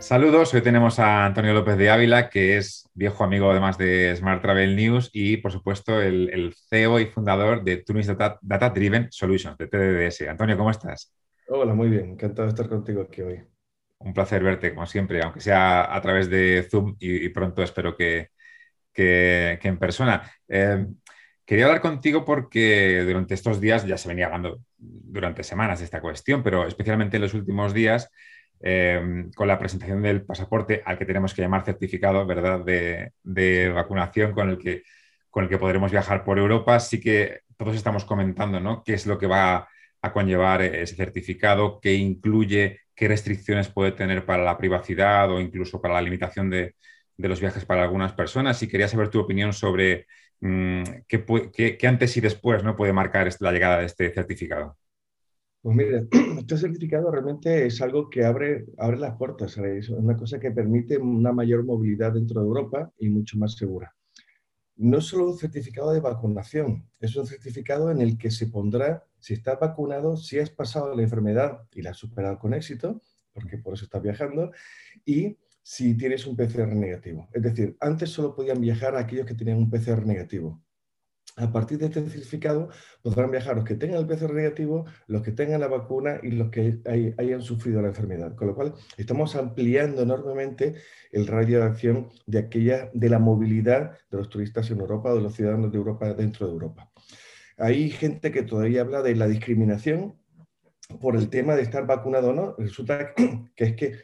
Saludos, hoy tenemos a Antonio López de Ávila, que es viejo amigo además de Smart Travel News y, por supuesto, el, CEO y fundador de Tunis Data, Driven Solutions, de TDDS. Antonio, ¿cómo estás? Hola, muy bien, encantado de estar contigo aquí hoy. Un placer verte, como siempre, aunque sea a través de Zoom y, pronto espero que, en persona. Eh, quería hablar contigo porque durante estos días ya se venía hablando durante semanas de esta cuestión, pero especialmente en los últimos días Em, con la presentación del pasaporte al que tenemos que llamar certificado ¿verdad? De, vacunación con el, que, con el que podremos viajar por Europa. Sí que todos estamos comentando ¿no? qué es lo que va a conllevar ese certificado, qué incluye, qué restricciones puede tener para la privacidad o incluso para la limitación de, los viajes para algunas personas. Y quería saber tu opinión sobre mm, qué, qué, antes y después ¿no? puede marcar la llegada de este certificado. Pues mire, este certificado realmente es algo que abre, abre las puertas, es una cosa que permite una mayor movilidad dentro de Europa y mucho más segura. No es solo un certificado de vacunación, es un certificado en el que se pondrá si estás vacunado, si has pasado la enfermedad y la has superado con éxito, porque por eso estás viajando, y si tienes un PCR negativo. Es decir, antes solo podían viajar aquellos que tenían un PCR negativo a partir de este certificado podrán viajar los que tengan el PCR negativo, los que tengan la vacuna y los que hayan sufrido la enfermedad. Con lo cual, estamos ampliando enormemente el radio de acción de, aquella, de la movilidad de los turistas en Europa, de los ciudadanos de Europa dentro de Europa. Hay gente que todavía habla de la discriminación por el tema de estar vacunado o no. Resulta que es que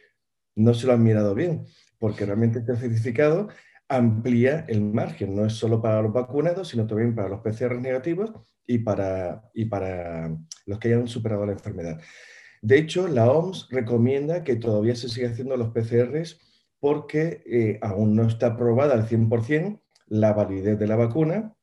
no se lo han mirado bien, porque realmente este certificado amplía el margen, no es solo para los vacunados, sino también para los PCR negativos y para, y para los que hayan superado la enfermedad. De hecho, la OMS recomienda que todavía se siga haciendo los PCRs porque eh, aún no está aprobada al 100% la validez de la vacuna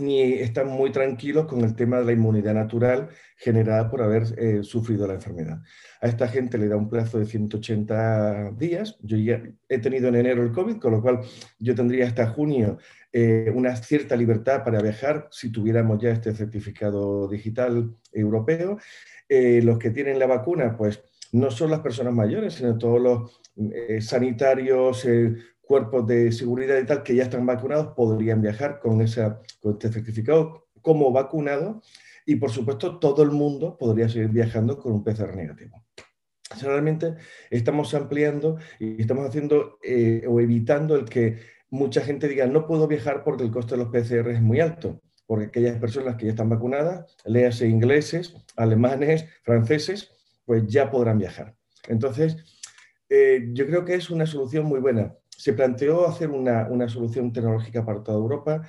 ni están muy tranquilos con el tema de la inmunidad natural generada por haber eh, sufrido la enfermedad. A esta gente le da un plazo de 180 días. Yo ya he tenido en enero el COVID, con lo cual yo tendría hasta junio eh, una cierta libertad para viajar si tuviéramos ya este certificado digital europeo. Eh, los que tienen la vacuna, pues no son las personas mayores, sino todos los sanitarios, cuerpos de seguridad y tal que ya están vacunados podrían viajar con, esa, con este certificado como vacunado y por supuesto todo el mundo podría seguir viajando con un PCR negativo. Realmente estamos ampliando y estamos haciendo eh, o evitando el que mucha gente diga no puedo viajar porque el coste de los PCR es muy alto, porque aquellas personas que ya están vacunadas, léase ingleses, alemanes, franceses, pues ya podrán viajar. Entonces, eh, yo creo que es una solución muy buena se planteó hacer una, solución tecnológica para toda Europa.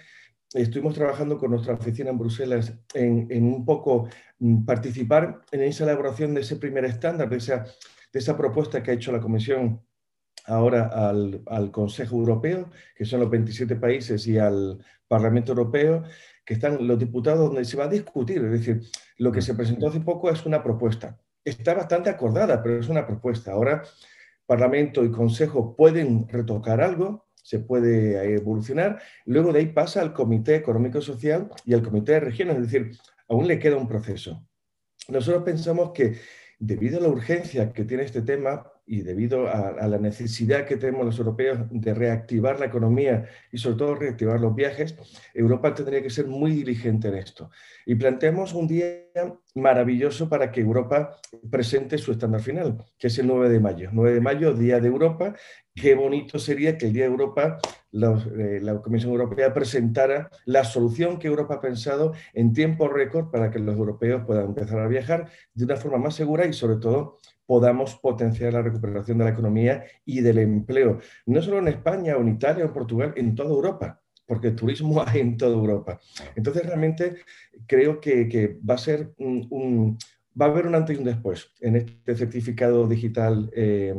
Estuvimos trabajando con nuestra oficina en Bruselas en, un poco mm, participar en esa elaboración de ese primer estándar, de esa, de esa propuesta que ha hecho la Comisión ahora al, al, Consejo Europeo, que son los 27 países, y al Parlamento Europeo, que están los diputados donde se va a discutir. Es decir, lo que se presentó hace poco es una propuesta. Está bastante acordada, pero es una propuesta. Ahora Parlamento y Consejo pueden retocar algo, se puede evolucionar, luego de ahí pasa al Comité Económico Social y al Comité de Regiones, es decir, aún le queda un proceso. Nosotros pensamos que debido a la urgencia que tiene este tema, y debido a, la necesidad que tenemos los europeos de reactivar la economía y sobre todo reactivar los viajes, Europa tendría que ser muy diligente en esto. Y planteamos un día maravilloso para que Europa presente su estándar final, que es el 9 de mayo. 9 de mayo, Día de Europa. Qué bonito sería que el Día de Europa eh, la Comisión Europea presentara la solución que Europa ha pensado en tiempo récord para que los europeos puedan empezar a viajar de una forma más segura y sobre todo podamos potenciar la recuperación de la economía y del empleo, no solo en España o en Italia o en Portugal, en toda Europa, porque el turismo hay en toda Europa. Entonces, realmente creo que, va a ser un, va a haber un antes y un después en este certificado digital eh,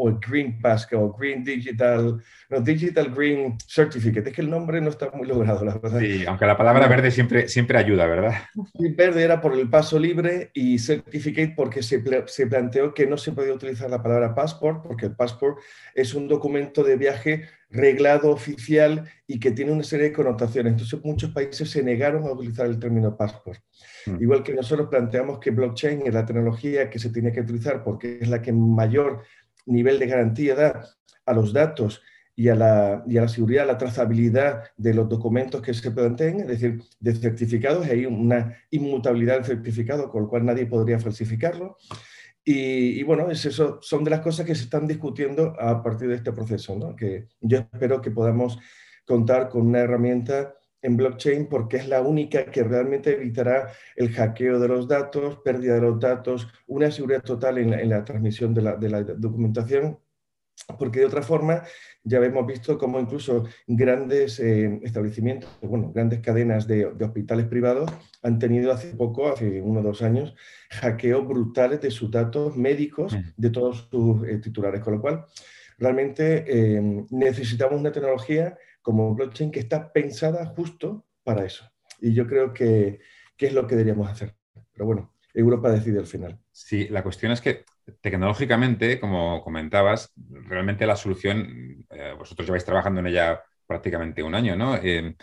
o el Green Pass o Green Digital, no, Digital Green Certificate. Es que el nombre no está muy logrado, la verdad. Sí, aunque la palabra verde siempre, siempre ayuda, ¿verdad? Verde era por el paso libre y Certificate porque se, se planteó que no se podía utilizar la palabra passport porque el passport es un documento de viaje reglado oficial y que tiene una serie de connotaciones. Entonces muchos países se negaron a utilizar el término passport. Mm. Igual que nosotros planteamos que blockchain es la tecnología que se tiene que utilizar porque es la que mayor nivel de garantía a los datos y a, la, y a la seguridad, a la trazabilidad de los documentos que se planteen, es decir, de certificados, hay una inmutabilidad del certificado con lo cual nadie podría falsificarlo. Y, bueno, es eso, son de las cosas que se están discutiendo a partir de este proceso, ¿no? que yo espero que podamos contar con una herramienta en blockchain porque es la única que realmente evitará el hackeo de los datos, pérdida de los datos, una seguridad total en la, transmisión de la, de la, documentación, porque de otra forma ya hemos visto cómo incluso grandes eh, establecimientos, bueno, grandes cadenas de, hospitales privados han tenido hace poco, hace uno o dos años, hackeos brutales de sus datos médicos de todos sus eh, titulares, con lo cual realmente eh, necesitamos una tecnología como blockchain que está pensada justo para eso. Y yo creo que, es lo que deberíamos hacer. Pero bueno, Europa decide al final. Sí, la cuestión es que tecnológicamente, como comentabas, realmente la solución, eh, vosotros lleváis trabajando en ella prácticamente un año, ¿no? Eh,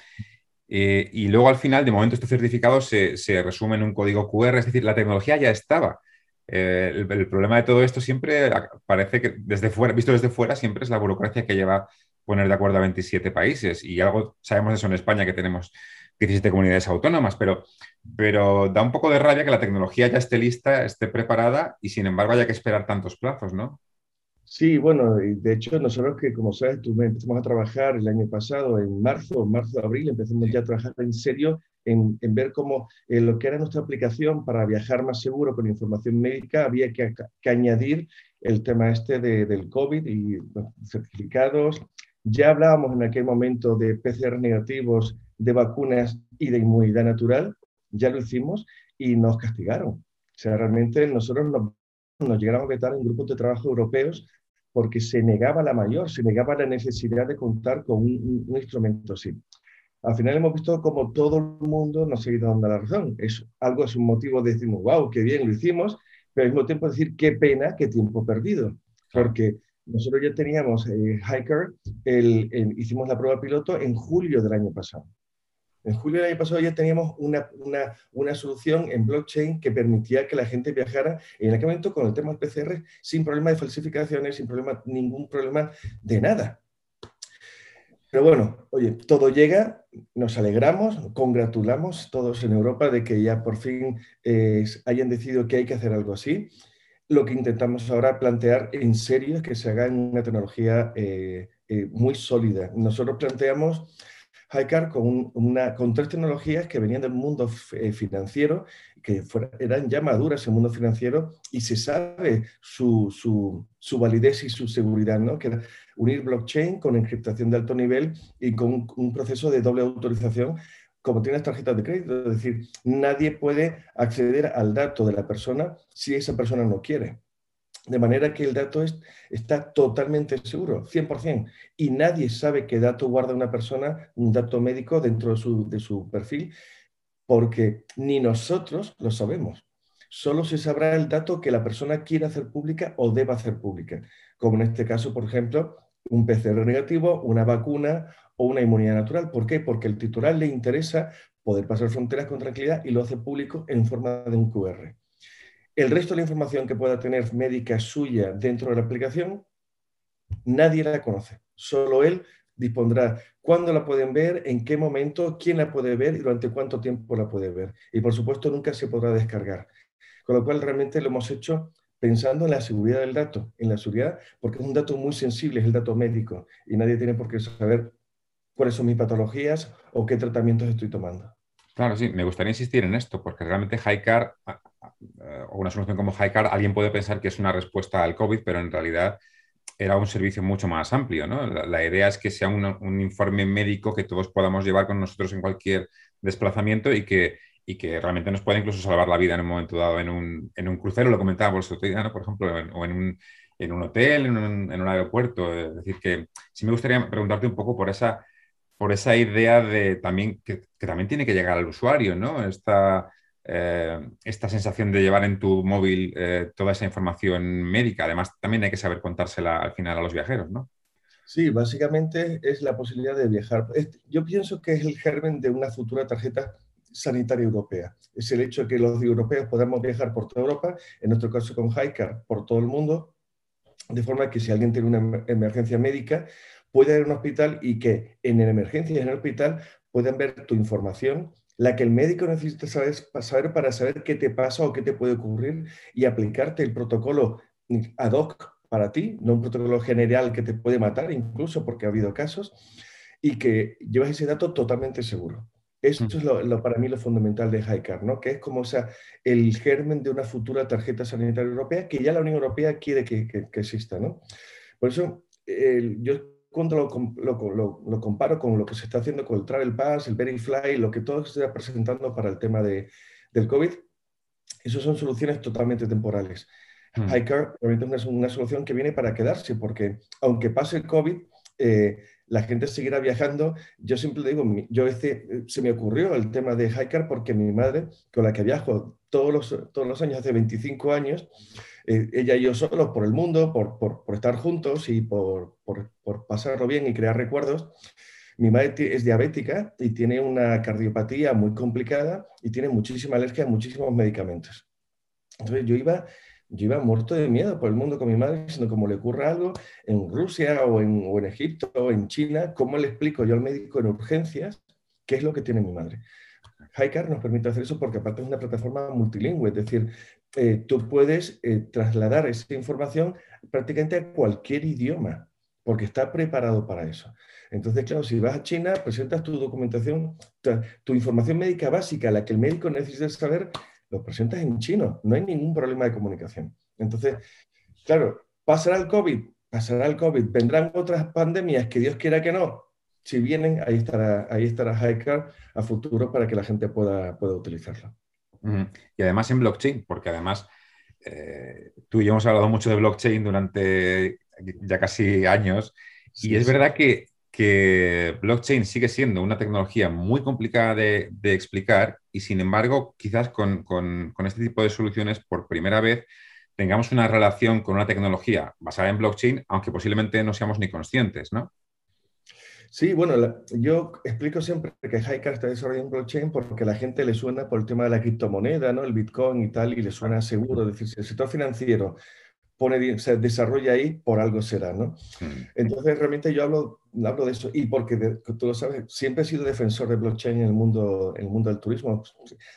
eh, y luego al final, de momento, este certificado se, resume en un código QR, es decir, la tecnología ya estaba. El, el, problema de todo esto siempre parece que desde fuera, visto desde fuera, siempre es la burocracia que lleva poner de acuerdo a 27 países. Y algo sabemos eso en España, que tenemos 17 comunidades autónomas, pero, pero da un poco de rabia que la tecnología ya esté lista, esté preparada y sin embargo haya que esperar tantos plazos, ¿no? Sí, bueno, de hecho nosotros que como sabes, tú empezamos a trabajar el año pasado, en marzo, marzo, abril, empezamos ya a trabajar en serio en, ver cómo eh, lo que era nuestra aplicación para viajar más seguro con información médica había que, añadir el tema este del COVID y certificados, ya hablábamos en aquel momento de PCR negativos, de vacunas y de inmunidad natural, ya lo hicimos y nos castigaron. O sea, realmente nosotros nos, llegamos a vetar en grupos de trabajo europeos porque se negaba la mayor, se negaba la necesidad de contar con un, instrumento así. Al final hemos visto como todo el mundo nos ha ido dando la razón. Es algo, es un motivo de decir, wow, qué bien lo hicimos, pero al mismo tiempo decir, qué pena, qué tiempo perdido. Porque nosotros ya teníamos eh, Hiker, hicimos la prueba piloto en julio del año pasado. En julio del año pasado ya teníamos una, una, una, solución en blockchain que permitía que la gente viajara en aquel momento con el tema del PCR sin problema de falsificaciones, sin problema, ningún problema de nada. Pero bueno, oye, todo llega, nos alegramos, congratulamos todos en Europa de que ya por fin eh, hayan decidido que hay que hacer algo así lo que intentamos ahora plantear en serio es que se haga en una tecnología eh, eh, muy sólida. Nosotros planteamos HiCard con, tres tecnologías que venían del mundo eh, financiero, que eran ya maduras en el mundo financiero y se sabe su, validez y su seguridad, ¿no? que unir blockchain con encriptación de alto nivel y con un proceso de doble autorización como tienes tarjetas de crédito, es decir, nadie puede acceder al dato de la persona si esa persona no quiere. De manera que el dato es, está totalmente seguro, 100%, y nadie sabe qué dato guarda una persona, un dato médico dentro de su, de su perfil, porque ni nosotros lo sabemos. Solo se sabrá el dato que la persona quiere hacer pública o deba hacer pública, como en este caso, por ejemplo, un PCR negativo, una vacuna o una inmunidad natural. ¿Por qué? Porque el titular le interesa poder pasar fronteras con tranquilidad y lo hace público en forma de un QR. El resto de la información que pueda tener médica suya dentro de la aplicación, nadie la conoce. Solo él dispondrá cuándo la pueden ver, en qué momento, quién la puede ver y durante cuánto tiempo la puede ver. Y por supuesto nunca se podrá descargar. Con lo cual realmente lo hemos hecho pensando en la seguridad del dato, en la seguridad, porque es un dato muy sensible, es el dato médico, y nadie tiene por qué saber cuáles son mis patologías o qué tratamientos estoy tomando. Claro, sí, me gustaría insistir en esto, porque realmente HiCard, o una solución como HiCard, alguien puede pensar que es una respuesta al COVID, pero en realidad era un servicio mucho más amplio. ¿no? La, idea es que sea un, informe médico que todos podamos llevar con nosotros en cualquier desplazamiento y que, y que realmente nos pueda incluso salvar la vida en un momento dado en un, en un crucero, lo comentábamos día, por ejemplo, o en un, en un hotel, en un, en aeropuerto. Es decir, que sí me gustaría preguntarte un poco por esa, por esa idea de también que, que también tiene que llegar al usuario, ¿no? Esta, eh, esta sensación de llevar en tu móvil eh, toda esa información médica. Además, también hay que saber contársela al final a los viajeros, ¿no? Sí, básicamente es la posibilidad de viajar. Yo pienso que es el germen de una futura tarjeta sanitaria europea. Es el hecho de que los europeos podamos viajar por toda Europa, en nuestro caso con Hiker, por todo el mundo, de forma que si alguien tiene una emergencia médica, puede ir a un hospital y que en la emergencia y en el hospital puedan ver tu información, la que el médico necesita saber, saber para saber qué te pasa o qué te puede ocurrir y aplicarte el protocolo ad hoc para ti, no un protocolo general que te puede matar, incluso porque ha habido casos, y que llevas ese dato totalmente seguro. Eso es lo, para mí lo fundamental de HICAR, ¿no? que es como o sea, el germen de una futura tarjeta sanitaria europea que ya la Unión Europea quiere que, que, exista. ¿no? Por eso, yo cuando lo, lo, comparo con lo que se está haciendo con el Travel Pass, el Verifly, lo que todo se está presentando para el tema de, del COVID, eso son soluciones totalmente temporales. Mm. Es una solución que viene para quedarse, porque aunque pase el COVID, eh, la gente seguirá viajando. Yo siempre digo, yo este, se me ocurrió el tema de HiCar porque mi madre, con la que viajo todos los, todos los años, hace 25 años, eh, ella y yo solos por el mundo, por, por, por estar juntos y por, por, pasarlo bien y crear recuerdos. Mi madre es diabética y tiene una cardiopatía muy complicada y tiene muchísima alergia a muchísimos medicamentos. Entonces yo iba yo iba muerto de miedo por el mundo con mi madre, diciendo como le ocurra algo en Rusia o en, o en Egipto o en China, ¿cómo le explico yo al médico en urgencias qué es lo que tiene mi madre? HiCar nos permite hacer eso porque aparte es una plataforma multilingüe, es decir, eh, tú puedes eh, trasladar esa información prácticamente a cualquier idioma, porque está preparado para eso. Entonces, claro, si vas a China, presentas tu documentación, tu información médica básica, la que el médico necesita saber, lo presentas en chino, no hay ningún problema de comunicación. Entonces, claro, pasará el COVID, pasará el COVID, vendrán otras pandemias que Dios quiera que no. Si vienen, ahí estará, ahí estará a futuro para que la gente pueda, pueda utilizarlo. Y además en blockchain, porque además eh, tú y yo hemos hablado mucho de blockchain durante ya casi años, y es verdad que que blockchain sigue siendo una tecnología muy complicada de, explicar y sin embargo quizás con, este tipo de soluciones por primera vez tengamos una relación con una tecnología basada en blockchain, aunque posiblemente no seamos ni conscientes, ¿no? Sí, bueno, yo explico siempre que Hicar está desarrollando blockchain porque a la gente le suena por el tema de la criptomoneda, ¿no? El Bitcoin y tal, y le suena seguro. Es decir, si el sector financiero pone, se desarrolla ahí, por algo será, ¿no? Mm. Entonces, realmente yo hablo, hablo de eso y porque tú lo sabes, siempre he sido defensor de blockchain en el mundo, en el mundo del turismo.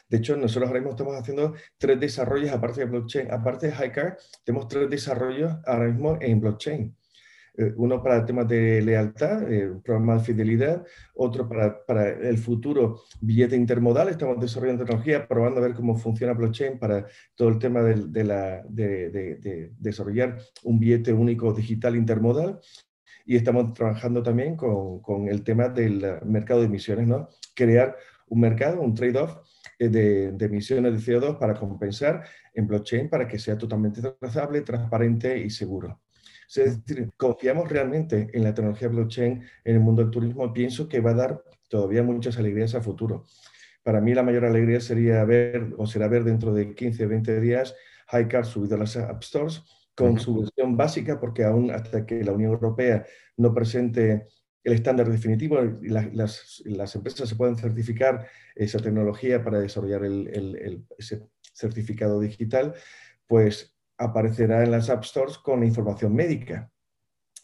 De hecho, nosotros ahora mismo estamos haciendo tres desarrollos aparte de blockchain. Aparte de Hicar, tenemos tres desarrollos ahora mismo en blockchain. Eh, uno para temas de lealtad, eh, programa de fidelidad, otro para, para, el futuro billete intermodal. Estamos desarrollando tecnología, probando a ver cómo funciona blockchain para todo el tema de, de, desarrollar un billete único digital intermodal. Y estamos trabajando también con, con el tema del mercado de emisiones, ¿no? Crear un mercado, un trade-off eh, de, de, emisiones de CO2 para compensar en blockchain para que sea totalmente trazable, transparente y seguro. Es decir, confiamos realmente en la tecnología blockchain en el mundo del turismo. Pienso que va a dar todavía muchas alegrías a futuro. Para mí la mayor alegría sería ver, o será ver dentro de 15, 20 días, HiCard subido a las App Stores con su versión básica, porque aún hasta que la Unión Europea no presente el estándar definitivo y las, las, empresas se puedan certificar esa tecnología para desarrollar el, ese certificado digital, pues aparecerá en las App Stores con información médica.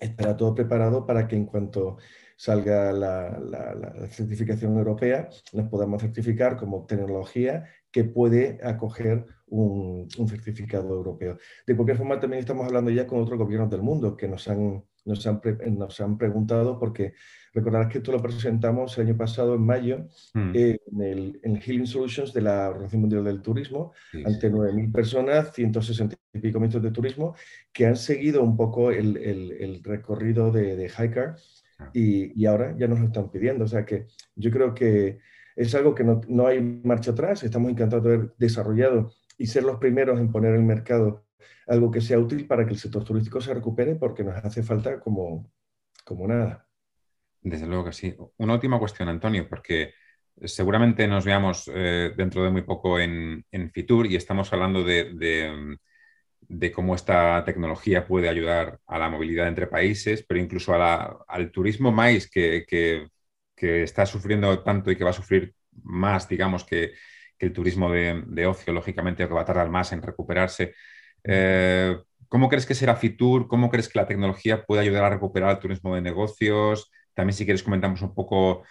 Estará todo preparado para que en cuanto salga la, certificación europea, nos podamos certificar como tecnología que puede acoger un, certificado europeo. De cualquier forma, también estamos hablando ya con otros gobiernos del mundo que nos han, nos han, nos han preguntado porque Recordarás que esto lo presentamos el año pasado, en mayo, mm. en, el, en, Healing Solutions de la Organización Mundial del Turismo, ante 9.000 personas, 160 y pico metros de turismo, que han seguido un poco el, el, recorrido de, de Hiker ah. y, y, ahora ya nos lo están pidiendo. O sea que yo creo que es algo que no, no hay marcha atrás. Estamos encantados de haber desarrollado y ser los primeros en poner en el mercado algo que sea útil para que el sector turístico se recupere porque nos hace falta como, como nada. Desde luego que sí. Una última cuestión, Antonio, porque seguramente nos veamos eh, dentro de muy poco en, Fitur y estamos hablando de, cómo esta tecnología puede ayudar a la movilidad entre países, pero incluso al turismo más que, está sufriendo tanto y que va a sufrir más, digamos, que, el turismo de, ocio, lógicamente, que va a tardar más en recuperarse. Eh, ¿Cómo crees que será Fitur? ¿Cómo crees que la tecnología puede ayudar a recuperar el turismo de negocios? También si quieres comentamos un poco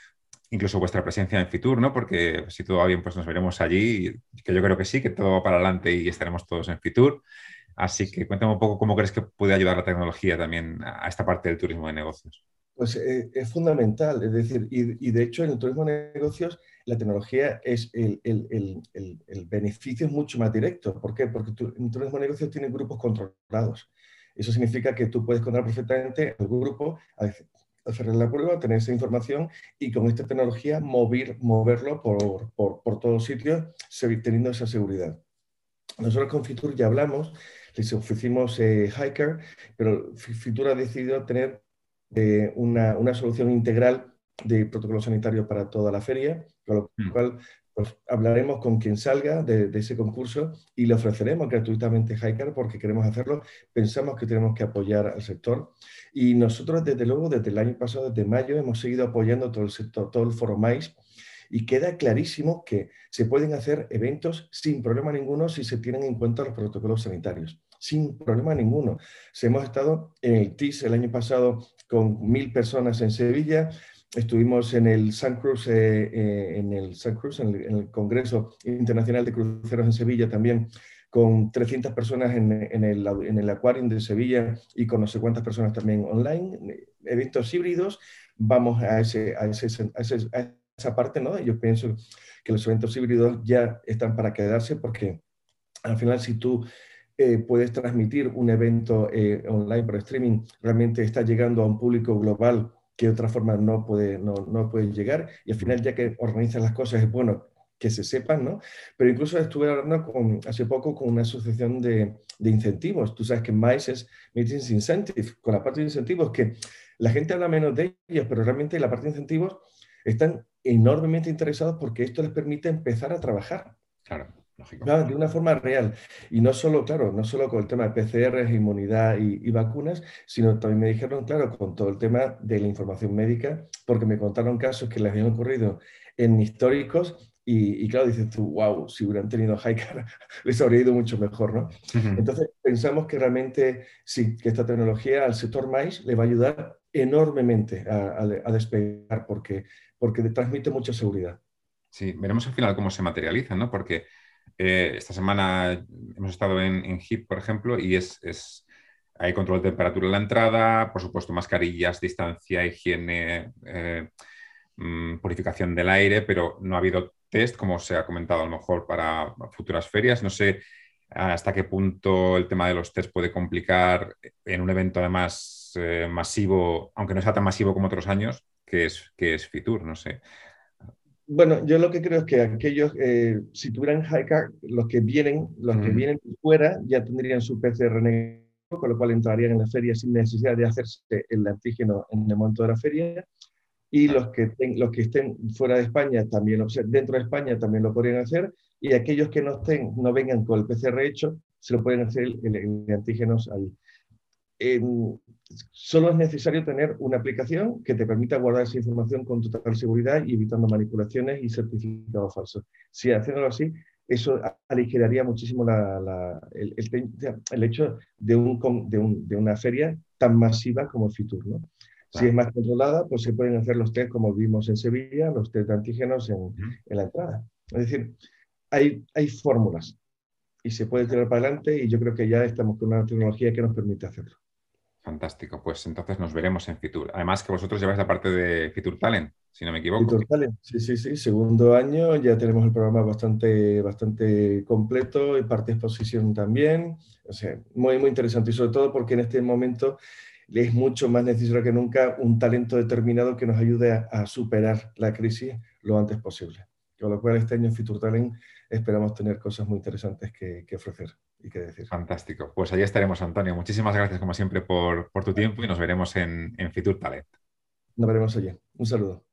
incluso vuestra presencia en Fitur, ¿no? Porque si todo va bien, pues nos veremos allí, que yo creo que sí, que todo va para adelante y estaremos todos en Fitur. Así que cuéntame un poco cómo crees que puede ayudar la tecnología también a esta parte del turismo de negocios. Pues eh, es fundamental, es decir, y, de hecho en el turismo de negocios la tecnología es el, beneficio es mucho más directo. ¿Por qué? Porque en el turismo de negocios tiene grupos controlados. Eso significa que tú puedes controlar perfectamente al grupo, hacer la prueba, tener esa información y con esta tecnología mover, moverlo por, por, por todos sitios, teniendo esa seguridad. Nosotros con Fitur ya hablamos, les ofrecimos eh, Hiker, pero Fitur ha decidido tener eh, una, una, solución integral de protocolo sanitario para toda la feria, con lo mm. cual pues, hablaremos con quien salga de, ese concurso y le ofreceremos gratuitamente Hiker porque queremos hacerlo. Pensamos que tenemos que apoyar al sector y nosotros desde luego desde el año pasado, desde mayo, hemos seguido apoyando todo el sector, todo el foro MAIS y queda clarísimo que se pueden hacer eventos sin problema ninguno si se tienen en cuenta los protocolos sanitarios sin problema ninguno. Hemos estado en el TIS el año pasado con mil personas en Sevilla, estuvimos en el Sun Cruz, eh, eh, en el Sun Cruz, en el, Congreso Internacional de Cruceros en Sevilla también, con 300 personas en, el, en el Aquarium de Sevilla y con no sé cuántas personas también online, eventos híbridos, vamos a, ese, a, ese, a, esa parte, ¿no? Yo pienso que los eventos híbridos ya están para quedarse porque al final si tú eh, puedes transmitir un evento eh, online por streaming, realmente está llegando a un público global que de otra forma no puede, no, no puede llegar. Y al final, ya que organizas las cosas, es bueno que se sepan, ¿no? Pero incluso estuve hablando con, hace poco con una asociación de, de incentivos. Tú sabes que MICE es Meetings Incentive, con la parte de incentivos, que la gente habla menos de ellos, pero realmente la parte de incentivos están enormemente interesados porque esto les permite empezar a trabajar. Claro de una forma real. Y no solo, claro, no solo con el tema de PCR, inmunidad y, vacunas, sino también me dijeron, claro, con todo el tema de la información médica, porque me contaron casos que les habían ocurrido en históricos y, claro, dices tú, wow, si hubieran tenido Hiker, les habría ido mucho mejor, ¿no? Entonces, pensamos que realmente sí, que esta tecnología al sector maíz le va a ayudar enormemente a, a despegar porque, porque transmite mucha seguridad. Sí, veremos al final cómo se materializa, ¿no? Porque eh, esta semana hemos estado en, HIP, por ejemplo, y es, hay control de temperatura en la entrada, por supuesto, mascarillas, distancia, higiene, eh, mm, purificación del aire, pero no ha habido test, como se ha comentado a lo mejor para futuras ferias. No sé hasta qué punto el tema de los test puede complicar en un evento además eh, masivo, aunque no sea tan masivo como otros años, que es, que es Fitur, no sé. Bueno, yo lo que creo es que aquellos, eh, si tuvieran Hiker, los que vienen, los que vienen fuera, ya tendrían su PCR negativo, con lo cual entrarían en la feria sin necesidad de hacerse el antígeno en el momento de la feria. Y los que, los que estén fuera de España también, o sea, dentro de España también lo podrían hacer. Y aquellos que no estén, no vengan con el PCR hecho, se lo pueden hacer el, el antígenos ahí solo es necesario tener una aplicación que te permita guardar esa información con total seguridad y evitando manipulaciones y certificados falsos. Si haciéndolo así, eso aligeraría muchísimo el, hecho de, un, de, una feria tan masiva como Fitur. ¿no? Si es más controlada, pues se pueden hacer los test como vimos en Sevilla, los test de antígenos en, la entrada. Es decir, hay, hay fórmulas y se puede tirar para adelante y yo creo que ya estamos con una tecnología que nos permite hacerlo. Fantástico, pues entonces nos veremos en Fitur. Además que vosotros lleváis la parte de Fitur Talent, si no me equivoco. Fitur Talent, sí, sí, sí. Segundo año, ya tenemos el programa bastante, bastante completo y parte de exposición también. O sea, muy, muy interesante y sobre todo porque en este momento es mucho más necesario que nunca un talento determinado que nos ayude a, superar la crisis lo antes posible. Con lo cual este año en Fitur Talent esperamos tener cosas muy interesantes que ofrecer y que decir. Fantástico. Pues ahí estaremos, Antonio. Muchísimas gracias, como siempre, por, por tu tiempo y nos veremos en, en Fitur Talent. Nos veremos allí. Un saludo.